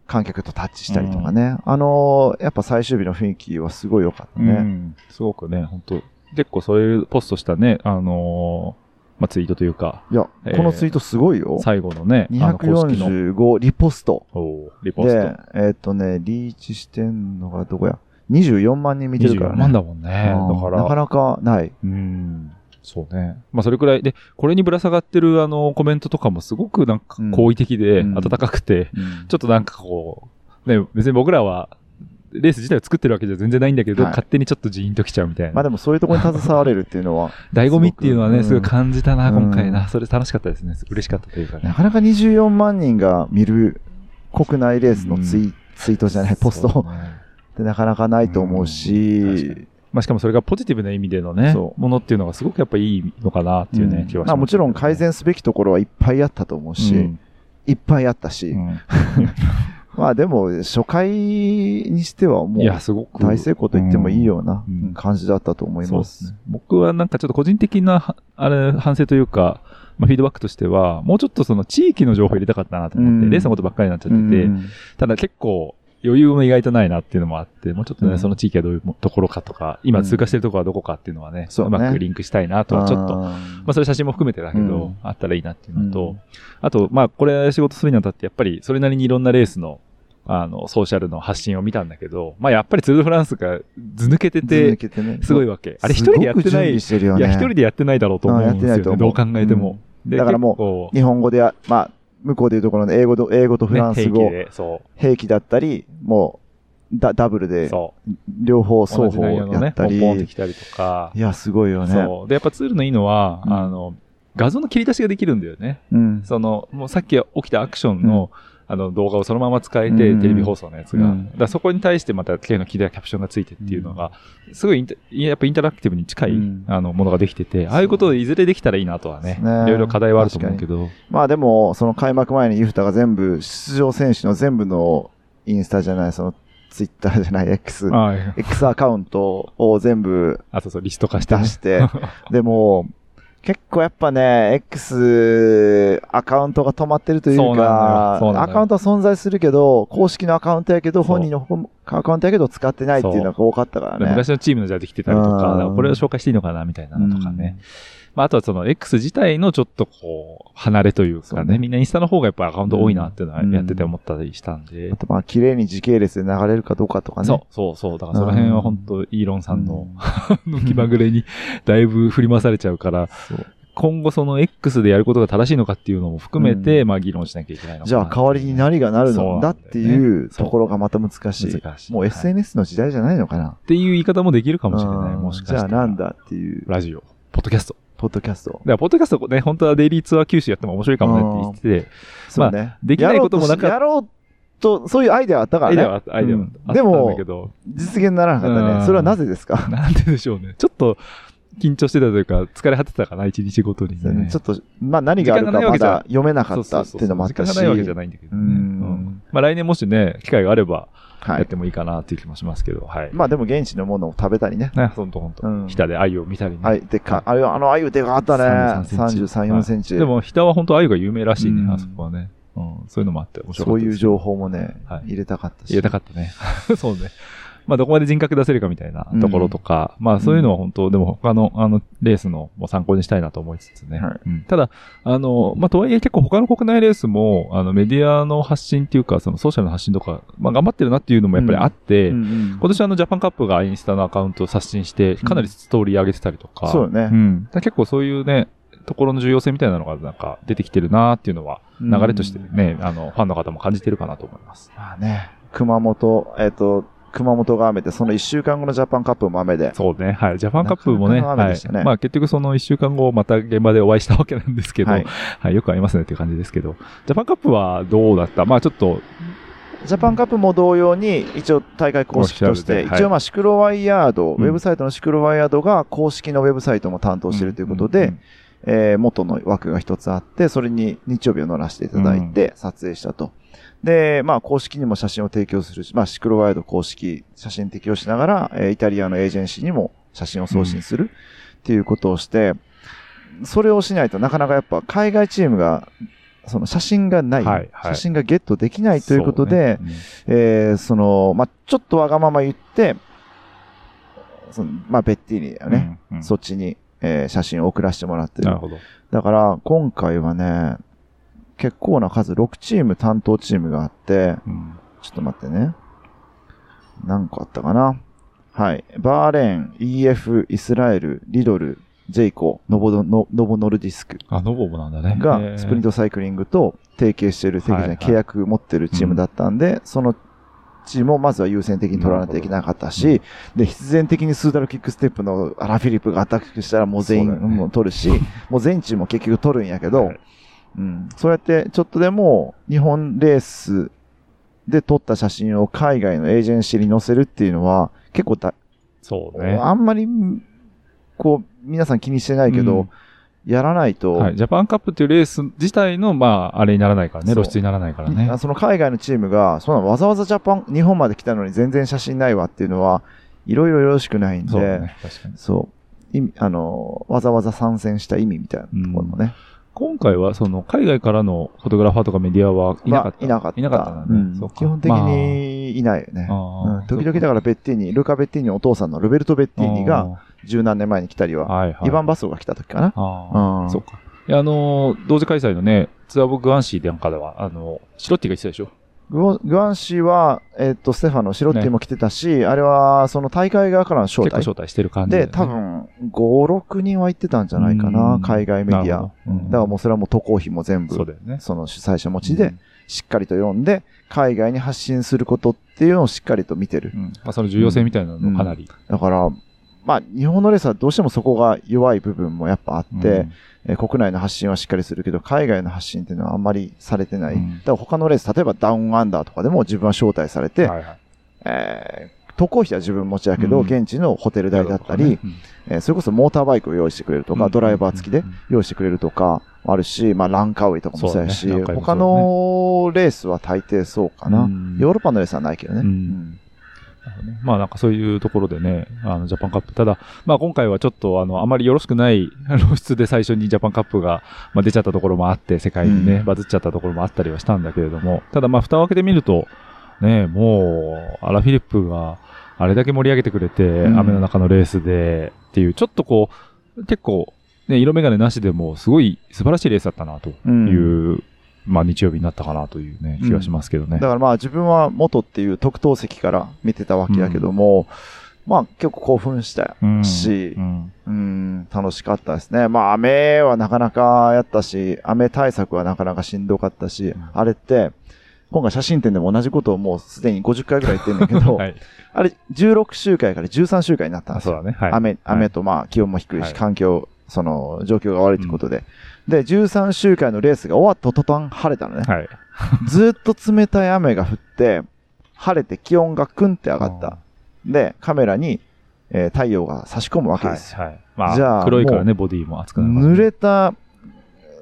観客とタッチしたりとかね。あのーやっぱ最終日の雰囲気はすごい良かったうね。ん、すごくね、本当結構そういうポストしたね、あのーまあ、ツイートというか、いや、えーこのツイートすごいよ。最後のね、あの公式の245リポスト。おーリポスでト。、えーっ、とね、リーチしてんのがどこや？?24 万人見てるから24ね。万だもんね。うんだから、なかなかない。うん、そうね。まあ、それくらいで、これにぶら下がってるあの、コメントとかもすごくなんかうん好意的で、うん温かくて、ちょっとなんかこう、ね、別に僕らは、レース自体を作ってるわけじゃ全然ないんだけど、はい勝手にちょっとジーンときちゃうみたいな。まあでもそういうところに携われるっていうのは、醍醐味っていうのはね、すごい感じたな、うん今回な。それ楽しかったですね。嬉しかったというかねな。かなか24万人が見る国内レースのツイ,、ツイートじゃない、ポストねってなかなかないと思うし、まあ、しかもそれがポジティブな意味でのねものっていうのがすごくやっぱいいのかなっていうね、うん。気はします、まあもちろん改善すべきところはいっぱいあったと思うし、うん。いっぱいあったし、うん。まあでも初回にしてはもいうや、大すごく。成功と言ってもいいようなうん。感じだったと思いま。す。すね。僕はなんかちょっと個人的な、はあれ、反省というか、まあ、フィードバックとしては、もうちょっとその地域の情報入れたかったなと思って、うん。レースのことばっかりになっちゃってて、うん。ただ結構余裕も意外とないなっていうのもあって、もうちょっとね、うん。その地域はどういうところかとか、今通過してるところはどこかっていうのはね、そうね。まくリンクしたいなとはちょっと、まああそれ写真も含めてだけど、うん。あったらいいなっていうのと、うん。あと、まあこれ仕事するにあたって、やっぱりそれなりにいろんなレースの、あの、ソーシャルの発信を見たんだけど、まあやっぱりツールドフランスがず抜けてて、すごいわけ。あれ一人でやってない、ね。いや一人でやってないだろうと思うんですよね。どう考えても。でだからもう日本語でや、まあ、向こうでいうところの英語と、英語とフランス語、ね兵器だったり、もう、ダダブルう。で。両方双方やったり、きたりとか。いや、すごいよね。で、やっぱツールのいいのは、うんあの、画像の切り出しができるんだよね。うん。その、もうさっき起きたアクションの、あの動画をそのまま使えて、うん。テレビ放送のやつが。うん。だそこに対してまた K の切り出しキャプションがついてっていうのが、すごいインタやっぱインタラクティブに近い、うん。あのものができてて、ああいうことをいずれできたらいいなとはね、ね。いろいろ課題はあると思うけど。まあでも、その開幕前にユフタが全部、出場選手の全部のインスタじゃない、そのツイッターじゃない X、はい。X アカウントを全部あ、そうそう、リスト化してね。出して、でも、結構やっぱね、X アカウントが止まってるというか、うなのよ。アカウントは存在するけど、公式のアカウントやけど、本人のアカウントやけど使ってないっていうのが多かったからね。昔のチームのじゃできてたりとか、うん。これを紹介していいのかなみたいなのとかね。まあ、あとはその X 自体のちょっとこう、離れというかね、ねみんなインスタの方がやっぱアカウント多いなっていうのはうんやってて思ったりしたんであ。とまあ、綺麗に時系列で流れるかどうかとかね。そう、そう、そう。だからその辺は本当イーロンさんの、の気まぐれに だいぶ振り回されちゃうから、今後その X でやることが正しいのかっていうのも含めて、まあ議論しなきゃいけないのかなじゃあ代わりに何がなるのだっていうところがまた難しい。難しい。もうはい SNS の時代じゃないのかな。っていう言い方もできるかもしれない。うんもしかしたら。じゃあなんだっていう、ラジオ、ポッドキャスト。ポッドキャストだ。から、ポッドキャストね、本当はデイリーツアー九州やっても面白いかもねって言ってて、そうね。できないこともなかっやろうとやろうと、そういうアイデアあったからね。アイデアは、アイデアあったんでもだけど、実現ならなかったうんね。それはなぜですか？なんででしょうね。ちょっと、緊張してたというか、疲れ果てたかな、一日ごとにね。ちょっと、まあ何があるかまだ読めなかったっていうのもあったし。時間がないわけじゃないんだけどね。うんうんまあ来年もしね、機会があれば、はい。やってもいいかなっていう気もしますけど、はい。まあでも現地のものを食べたりね。ね、ほんとほんとうん。日田で鮎を見たりね。はい。でか、あれ、あの、あゆでかかったね。33 33、4センチ。で、も、日田は本当鮎が有名らしいねう、んあそこはね。うん。そういうのもあって面白かったそういう情報もねはい、入れたかったし。入れたかったね。そうね。まあ、どこまで人格出せるかみたいなところとか、まあ、そういうのは本当、でも他の、あの、レースのも参考にしたいなと思いつつね。はい。うん。ただ、あの、まあ、とはいえ結構他の国内レースも、あの、メディアの発信っていうか、そのソーシャルの発信とか、まあ、頑張ってるなっていうのもやっぱりあって、うんうん今年あの、ジャパンカップがインスタのアカウントを刷新して、かなりストーリー上げてたりとか、そうよね。ん。だから結構そういうね、ところの重要性みたいなのがなんか出てきてるなっていうのは、流れとしてね、あの、ファンの方も感じてるかなと思います。まあね、熊本、えっ、と、熊本が雨で、その1週間後のジャパンカップも雨で。そうね。はい。ジャパンカップもね、なかなかの雨はいでしたね。まあ結局その一週間後、また現場でお会いしたわけなんですけど、ははいい。よく会いますねっていう感じですけど、ジャパンカップはどうだった？まあちょっと、ジャパンカップも同様に、一応大会公式として、一応まあシクロワイヤード、うんウェブサイトのシクロワイヤードが公式のウェブサイトも担当しているということで、んえー元の枠が一つあって、それに日曜日を乗らせていただいて撮影したと。で、まあ公式にも写真を提供するし、まあシクロワイド公式写真提供しながら、えーイタリアのエージェンシーにも写真を送信するっていうことをして、それをしないとなかなかやっぱ海外チームが、その写真がない、はいはい写真がゲットできないということで、そうねえーその、まあ、ちょっとわがまま言って、そのまあ、ベッティーニだようんね。うんそっちに、えー写真を送らせてもらってるなる。ほど。だから、今回はね、結構な数、6チーム担当チームがあって、うんちょっと待ってね。何個あったかな？はい。バーレーン、EF、イスラエル、リドル、ジェイコ、ノボドノノボノルディスクあ、ノボボなんだね。が、スプリント。トサイクリングと提携している、提携じゃないはいはい契約持ってるチームだったんで、そのチームをまずは優先的に取らなきゃいけなかったし、で、必然的にスーダルキックステップのアラ・フィリップがアタックしたらもう全員、ねもう取るし、もう全チームも結局取るんやけど、はいうん、そうやってちょっとでも日本レースで撮った写真を海外のエージェンシーに載せるっていうのは結構だ、そうね。あんまり、こう、皆さん気にしてないけど、うんやらないと、はい。ジャパンカップっていうレース自体の、まあ、あれにならないからね。露出にならないからねあ。その海外のチームが、そんなわざわざジャパン、日本まで来たのに全然写真ないわっていうのは、いろいろよろしくないんで、そうだね。確かに。そう意味あの、わざわざ参戦した意味みたいなところもね。今回は、その、海外からのフォトグラファーとかメディアはいなかった。まあいなかった。いなかったねうん基本的にいないよね。まあ時々だからベッティーニ、ルカ・ベッティーニのお父さんのルベルト・ベッティーニが、十何年前に来たりは、はいはい。イヴァン・バスオが来た時かな。あそうか。あのー同時開催のね、ツアーボグアンシーなんかでは、あの、シロッティが言ってたでしょグオグアンシーは、えっ、と、ステファノ・シロッティも来てたし、あれは、その大会側からの招待。結構招待してる感じで、ね多分、5、6人は行ってたんじゃないかうな、ん海外メディアうんだからもうそれはもう渡航費も全部そう、だよね。その主催者持ちで、しっかりと読んで、海外に発信することっていうのをしっかりと見てるう。ん。まあ、その重要性みたいなのもかなり。だから、まあ、日本のレースはどうしてもそこが弱い部分もやっぱあって、うん。えー国内の発信はしっかりするけど、海外の発信っていうのはあんまりされてない。うん。だから他のレース、例えばダウンアンダーとかでも自分は招待されて、はいはい。えー渡航費は自分持ちだけど、うん。現地のホテル代だったり、うん。えーそれこそモーターバイクを用意してくれるとか、うん。ドライバー付きで用意してくれるとか、あるし、まあ、ランカウイとかもそうやし、ねランカウイもそう他のレースは大抵そうかな。うん。ヨーロッパのレースはないけどね。まあなんかそういうところでね、あのジャパンカップ、ただ、まあ今回はちょっとあの、あまりよろしくない 露出で最初にジャパンカップが、まあ、出ちゃったところもあって、世界にね、うん。バズっちゃったところもあったりはしたんだけれども、ただまあ蓋を開けてみると、ね、もう、アラフィリップがあれだけ盛り上げてくれて、うん。雨の中のレースでっていう、ちょっとこう、結構、ね、色眼鏡なしでもすごい素晴らしいレースだったなという、まあ日曜日になったかなというね、気がしますけどね。だからまあ自分は元っていう特等席から見てたわけやけども、まあ結構興奮したうんしう、んうん、楽しかったですね。まあ雨はなかなかやったし、雨対策はなかなかしんどかったし、んあれって、今回写真展でも同じことをもうすでに50回ぐらい言ってんだけど、はい。あれ16週間から13週間になったんですよ。あそうだね。はい。雨、雨はいとまあ気温も低いし、はい環境、その状況が悪いということで。で、13週間のレースが終わった途端晴れたのね。はい。ずっと冷たい雨が降って、晴れて気温がクンって上がった。で、カメラに、えー太陽が差し込むわけですよ。はい。はい。まあ、じゃあ黒いからね、ボディも熱くなるね。濡れた、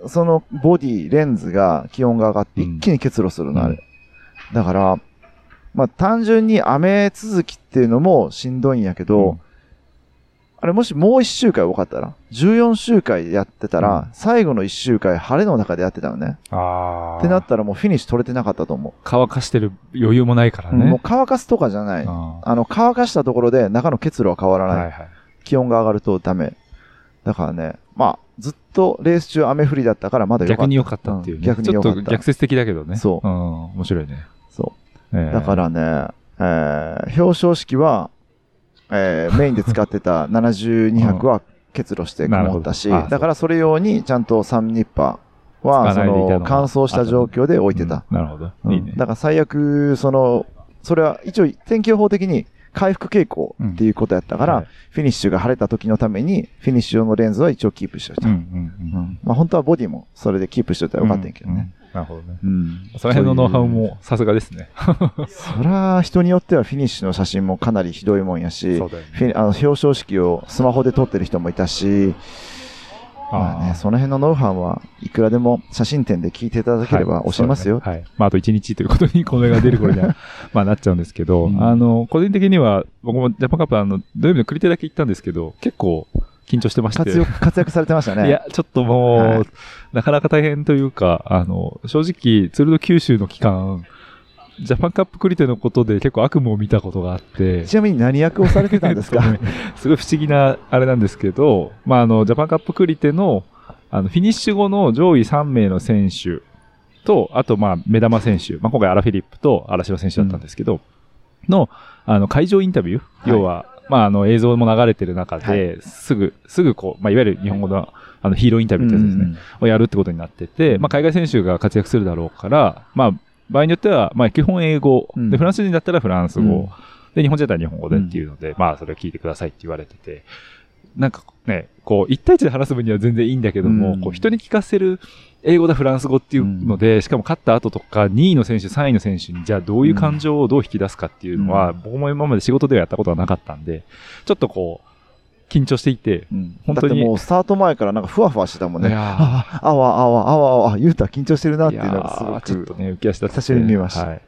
そのボディ、レンズが気温が上がってうん一気に結露するの、あうんれ。だから、まあ単純に雨続きっていうのもしんどいんやけど、うんあれもしもう一週間多かったら、14週間やってたら、うん最後の一週間晴れの中でやってたのね。ああ。ってなったらもうフィニッシュ取れてなかったと思乾かしてる余裕もないからう。ね。もう乾かすとかじゃない。ああの、乾かしたところで中の結露は変わらない。ーはいはい。気温が上がるとダメ。だからね、まあ、ずっとレース中雨降りだったからまだよかった。逆に良かったっていうね。うん逆に良かったちょっと逆説的だけどね。そううん。面白いね。そう。えーだからね、えー表彰式は、えーメインで使ってた72泊は結露して曇ったし、だからそれ用にちゃんと3ニッパーは、その乾燥した状況で置いてた。うん。なるほど。うん。いいね。だから最悪、その、それは一応天気予報的に回復傾向っていうことやったから、はい。フィニッシュが晴れた時のために、フィニッシュ用のレンズは一応キープしておいた。うんううんん。まあ本当はボディもそれでキープしておいたらよかったんやけどね。うん。なるほどね。うん。その辺のノウハウもさすがですね。そら、人によってはフィニッシュの写真もかなりひどいもんやし、そうだよねあの表彰式をスマホで撮ってる人もいたし、まあね、その辺のノウハウはいくらでも写真展で聞いていただければ教えますよ。はい。ねはいまあ、あと1日ということに、これが 出る頃には、まあ、なっちゃうんですけど、うんあの、個人的には、僕もジャパンカップ、あの、土曜日のクリテだけ行ったんですけど、結構、緊張してまして。活躍、活躍されてましたね。いや、ちょっともう、はい。なかなか大変というか、あの、正直、ツールド九州の期間、ジャパンカップクリテのことで結構悪夢を見たことがあって、ちなみに何役をされてたんですか？えっとねすごい不思議なあれなんですけど、まあ、あの、ジャパンカップクリテの、あの、フィニッシュ後の上位3名の選手と、あと、まあ、目玉選手、まあ、今回アラフィリップと荒城選手だったんですけど、の、あの、会場インタビュー、要は、まあ、あの、映像も流れてる中で、はすぐ、すぐこう、まあ、いわゆる日本語の、あの、ヒーローインタビューってやつですね。をやるってことになってて、まあ、海外選手が活躍するだろうから、まあ、場合によっては、まあ、基本英語、うん。で、フランス人だったらフランス語、うん。で、日本人だったら日本語でっていうので、まあ、それを聞いてくださいって言われてて、なんかね、こう、一対一で話す分には全然いいんだけども、うんこう、人に聞かせる英語だ、フランス語っていうので、しかも勝った後とか、2位の選手、3位の選手に、じゃあどういう感情をどう引き出すかっていうのは、うん僕も今まで仕事ではやったことはなかったんで、ちょっとこう、緊張していて、うん本当にもうスタート前からなんかふわふわしてたもんね。あわあわあわあわ、言うたら緊張してるなっていうのがすごいやーちょっく。とね、浮き足立ってて。久しぶりに見ましたはい。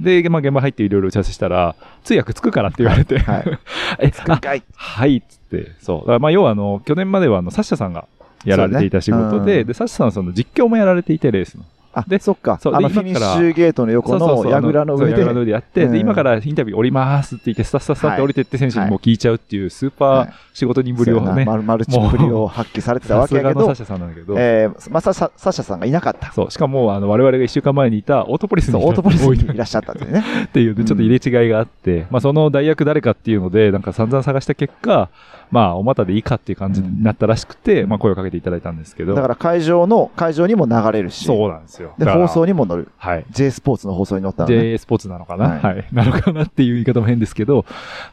で、まあ、現場入っていろいろ打ち合わせしたら、通訳つくからって言われて、はい。え、あ、つくんかい。はい、っつって、そう。だからまあ、要はあの、去年まではあの、サッシャさんがやられていた仕事で、ねうんで、サッシャさんはその実況もやられていて、レースの。あ、でそっか。そうあの、フィニッシュゲートの横の櫓の上で。そう櫓。の上でやって、うん。で、今からインタビュー降りますって言って、スタスタスタって降りてって選手にもう聞いちゃうっていうスーパー仕事人ぶりをね、マルマルチぶりを発揮されてたさわけやけど。サッ、シャさんなんだけど、えー、まあ、サササシャさんがいなかった。そう、しかも、あの、我々が一週間前にいたオートポリスにオートポリスにいらっしゃった っていうね。っていう、ちょっと入れ違いがあって、まあその代役誰かっていうので、なんか散々探した結果、まあお股でいいかっていう感じになったらしくて、まあ声をかけていただいたんですけど。だから会場の、会場にも流れるし。そうなんですよ。で、放送にも乗る。はい。J スポーツの放送に乗ったのね。J スポーツなのかな、ははいい、なのかなっていう言い方も変ですけど、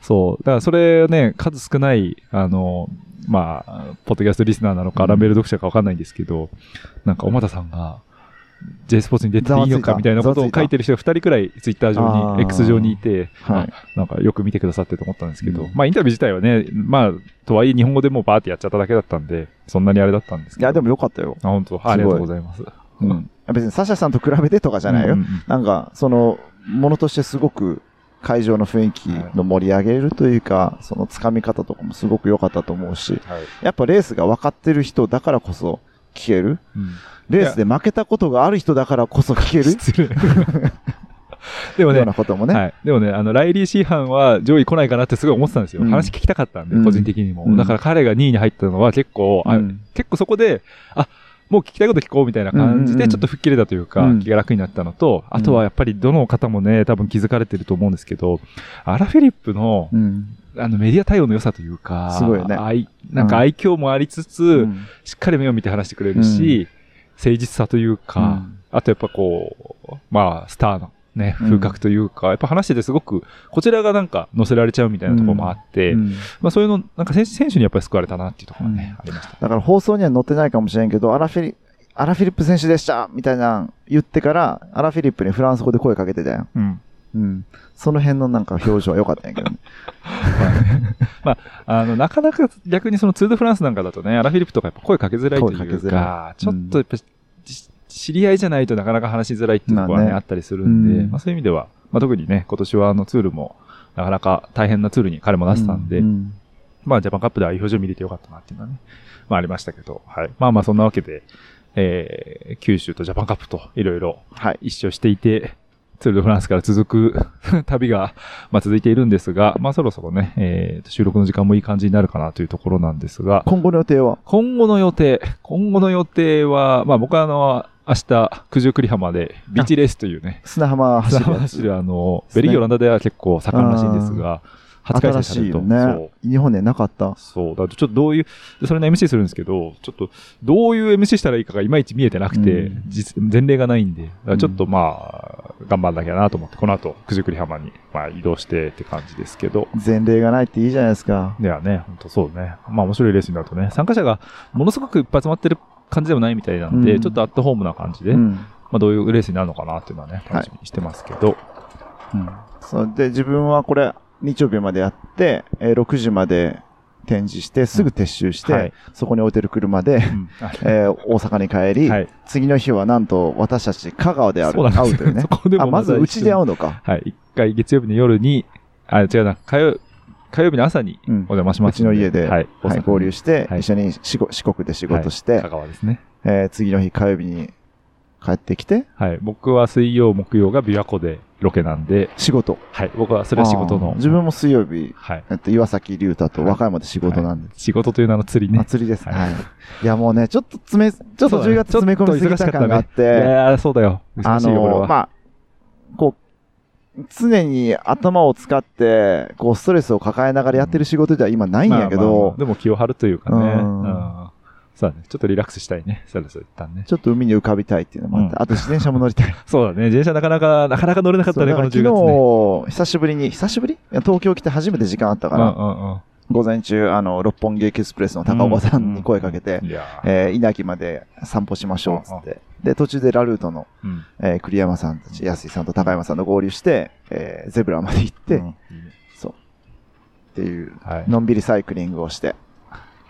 そう。だからそれね、数少ない、あの、まあ、ポッドキャストリスナーなのか、うんラベル読者かわかんないんですけど、なんか、おまたさんが、J スポーツに出てていいのかみたいなことを書いてる人が2人くらいツイッター上に、X 上にいて、はい。なんかよく見てくださってと思ったんですけど、うんまあインタビュー自体はね、まあ、とはいえ日本語でもうバーってやっちゃっただけだったんで、そんなにあれだったんですけど。いや、でもよかったよ。あ、本当ありがとうございます。うん。別にサシャさんと比べてとかじゃないよ。うんうんなんか、その、ものとしてすごく会場の雰囲気の盛り上げるというか、その掴み方とかもすごく良かったと思うし、はい。やっぱレースが分かってる人だからこそ聞ける？うんレースで負けたことがある人だからこそ聞ける？でもねような、こともね。はい。でもね、あの、ライリー・シーハンは上位来ないかなってすごい思ってたんですよ。うん話聞きたかったんで、うん個人的にも。うんだから彼が2位に入ったのは結構、あうん結構そこで、あ、もう聞きたいこと聞こうみたいな感じで、ちょっと吹っ切れたというか、うん気が楽になったのと、あとはやっぱりどの方もね、多分気づかれてると思うんですけど、アラ・フィリップの、うん。あの、メディア対応の良さというか、すごいよね。愛なんかうん愛嬌もありつつ、うん。しっかり目を見て話してくれるし、誠実さというか、うん。あとやっぱこう、まあ、スターのね、うん。風格というか、やっぱ話しててすごく、こちらがなんか乗せられちゃうみたいなところもあって、うん。まあそういうの、なんか選手選手にやっぱり救われたなっていうところがね、うん。ありました。だから放送には載ってないかもしれんけど、アラフィリ、アラフィリップ選手でしたみたいな言ってから、アラフィリップにフランス語で声かけてたよ。うん。うん。その辺のなんか表情は良かったんやけどね。まあ、あの、なかなか逆にそのツードフランスなんかだとね、アラフィリップとかやっぱ声かけづらいというかちょっとやっぱ、じ知り合いじゃないとなかなか話しづらいっていうところはね、まあったりするんで、うんまあそういう意味では、まあ特にね、今年はあのツールも、なかなか大変なツールに彼も出したんで、うんまあ、ジャパンカップでああいう表情見れてよかったなっていうのはね、まあありましたけど、はい。まあまあそんなわけで、えー、九州とジャパンカップといろいろはい。一緒していて、ツール・ド・フランスから続く旅が、まあ続いているんですが、まあそろそろね、えー、収録の時間もいい感じになるかなというところなんですが、今後の予定は？今後の予定、今後の予定は、まあ僕はあの、明日、九十九里浜でビーチレースというね、砂浜走るやつ。走るあの、ベルギー、オランダでは結構盛んらしいんですが、新。しいよね。日本でなかった。そう。そう。だとちょっとどういう、でそれの MC するんですけど、ちょっとどういう MC したらいいかがいまいち見えてなくて、うん実前例がないんで、ちょっとまあ、頑張んなきゃなと思って、この後、九十九里浜に、まあ、移動してって感じですけど、前例がないっていいじゃないですか。いやね、本当そうね。まあ面白いレースになるとね、参加者がものすごくいっぱい集まってる感じでもないみたいなんで、うんちょっとアットホームな感じで、うん。まあどういうレースになるのかなっていうのはね、楽しみにしてますけど、そうで、自分はこれ、日曜日までやって、えー6時まで展示して、すぐ撤収して、はい。そこに置いてる車で、うん。あ えー大阪に帰り、はい。次の日はなんと私たち香川であう会うというね。あ、まずたうちで会うのか。はい。一回月曜日の夜に、あ、違うな、火曜、火曜日の朝にうん。お邪魔しますうちの家で、はい。はい、合流して、はい。一緒に四国四国で仕事して、香川ですね。えー次の日火曜日に帰ってきて、はい。僕は水曜、木曜が琵琶湖でロケなんで、仕事。はい。僕はそれは仕事の。自分も水曜日、はい。えっと、岩崎龍太と和歌山で仕事なんで。仕事という名の釣りね。祭りです。はいはい。いや、もうね、ちょっと詰め、ちょっとそうだね10月詰め込みすぎた感があっいて、やーそうだよ。あの、は。まあ、こう、常に頭を使って、こう、ストレスを抱えながらやってる仕事では今ないんやけまあまあまどあ、でも気を張るというかね。ううんん。そうだね。ちょっとリラックスしたいね。そろそろ一旦ね。ちょっと海に浮かびたいっていうのもあって、うんあと自転車も乗りたい。そうだね。自転車なかなか、なかなか乗れなかったね、この10月ね。昨日、久しぶりに、久しぶり？東京来て初めて時間あったから、うんうん午前中、あの、六本木エキスプレスの高岡さんに声かけてうん。、いやーえー稲城まで散歩しましょう、つって。で、途中でラルートの、うん。えー栗山さんたち、安井さんと高山さんと合流して、えーゼブラまで行って、うんそう。っていう、はい。のんびりサイクリングをして、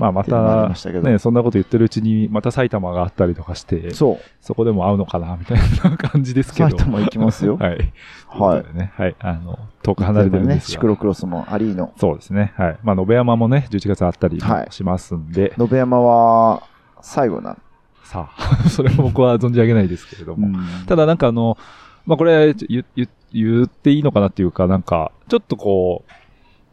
まあまたね、そんなこと言ってるうちに、また埼玉があったりとかして、そう。そこでも会うのかな、みたいな感じですけど。埼玉行きますよ。はい。はいね。はい。あの、遠く離れてるんね、ですが。シクロクロスもアリーノ。そうですね。はい。まあ、延山もね、11月あったりしますんで、延山は、最後なの。さあ、それも僕は存じ上げないですけれども。うんただなんかあの、まあ、これ言言言っていいのかなっていうか、なんか、ちょっとこう、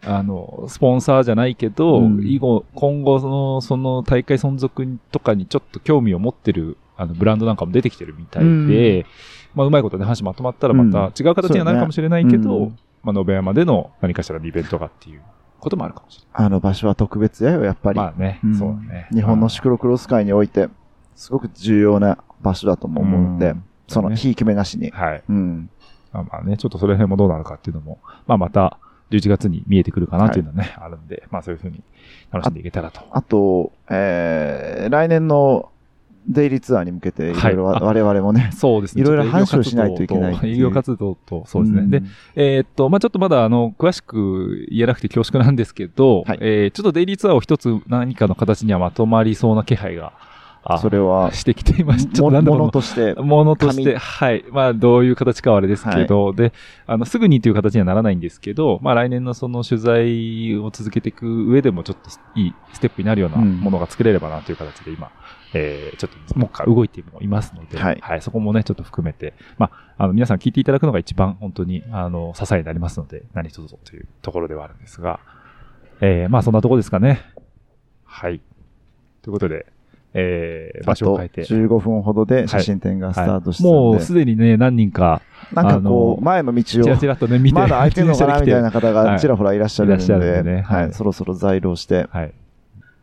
あの、スポンサーじゃないけど、うん以後、今後その、その大会存続とかにちょっと興味を持ってる、あの、ブランドなんかも出てきてるみたいで、まあ、うまいことね、話まとまったらまた違う形にはなるかもしれないけど、そうねうんまあ、延山での何かしらのイベントがっていうこともあるかもしれあの場所は特別やよ、やっぱり。ない。まあね、うんそうだね。日本のシクロクロス界において、すごく重要な場所だとも思うので、うんその、ねひいき目なしに。はい。うん。まあまあね、ちょっとそれ辺もどうなるかっていうのも、まあまた11月に見えてくるかなっていうのはね、あるんで、まあそういうふうに楽しんでいけたらと。あと、えー、来年のデイリーツアーに向けて、いろいろ我々もね、そうですね。いろいろ話をしないといけないいう営業活動と、そうですね。んで、えーっと、まあちょっとまだあの、詳しく言えなくて恐縮なんですけど、はいえーちょっとデイリーツアーを一つ何かの形にはまとまりそうな気配が、あそれは、してきています。ちょっももとなんだろうのとして。ものとして、はい。まあ、どういう形かはあれですけど、で、あの、すぐにという形にはならないんですけど、まあ、来年のその取材を続けていく上でも、ちょっといいステップになるようなうんものが作れればなという形で今、えー、ちょっと、もう一回動いてもいますので、はいそこもね、ちょっと含めて、まあ、あの、皆さん聞いていただくのが一番本当に、あの、支えになりますので、何卒というところではあるんですが、えー、まあ、そんなところですかね。はい。ということで、えー、場所を変えて。15分ほどで写真展がスタートしたので、もうすでにね、何人か、なんかこう、前の道をちらちらっとね、見て、まだ空いてるのかなみたいな方はいがちらほらいらっしゃるのいらっしゃるで、んでねははいい、そろそろ在労してはい。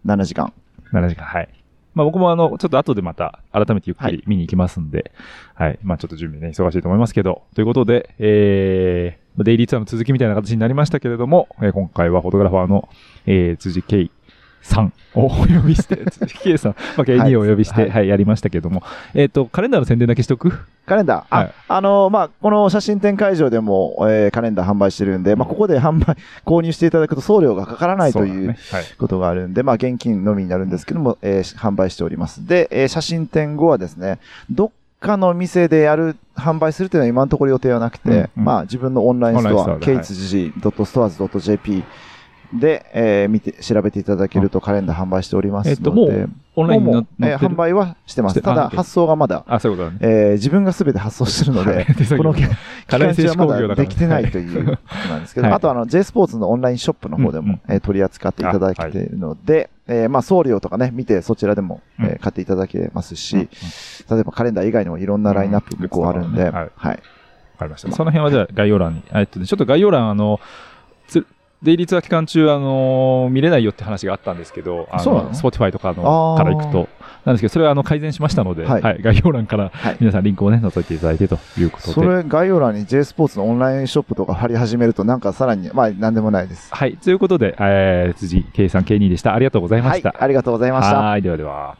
7時間。7時間、はい。まあ僕もあの、ちょっと後でまた改めてゆっくはいり見に行きますんで、はい。まあちょっと準備ね、忙しいと思いますけど、ということで、えー、デイリーツアーの続きみたいな形になりましたけれども、えー今回はフォトグラファーの、えー、辻圭さんをお呼びして、辻圭さん、まあ、K2 をお呼びして、は、はいいやりましたけども、えっ、と、カレンダーの宣伝だけしとく？カレンダー、あ、はい。あのまあ、この写真展会場でも、えーカレンダー販売してるんで、まあ、ここで販売、購入していただくと送料がかからないというね。はい。ことがあるんで、まあ、現金のみになるんですけども、えー販売しております。で、えー写真展後はですね、どっかの店でやる、販売するというのは今のところ予定はなくて、うんうん。まあ、自分のオンラインストア、k 1 g s t o r e j p で、えー見て、調べていただけるとカレンダー販売しておりますので、えっと、もう、オンラインにもなうえー販売はしてます。ただ、発送がまだ、あ、そういうことだね。えー自分がすべて発送してるので、この期カレー製間中はまだできてないということなんですけど、はい。あとあの J スポーツのオンラインショップの方でうんも、えー取り扱っていただけているので、えーまあ送料とかね、見てそちらでも、えーうん買っていただけますし、例えばカレンダー以外にもいろんなラインナップ向こうあるんで、うん。はい。はい。わかりました。その辺はじゃあ概要欄に。えっとね、ちょっと概要欄、あの、つデイリーツアー期間中、あの見れないよって話があったんですけど、あの、そうなの？Spotify とかのから行くと、なんですけど、それはあの改善しましたので、は、はいい概要欄からはい皆さんリンクをね、覗いていただいてということで。それ概要欄に J スポーツのオンラインショップとか貼り始めるとなんかさらに、まあなんでもないです。はい。ということで、えー、辻圭さん、K2 でした。ありがとうございまはいした。。ありがとうございました。はい。ではでは。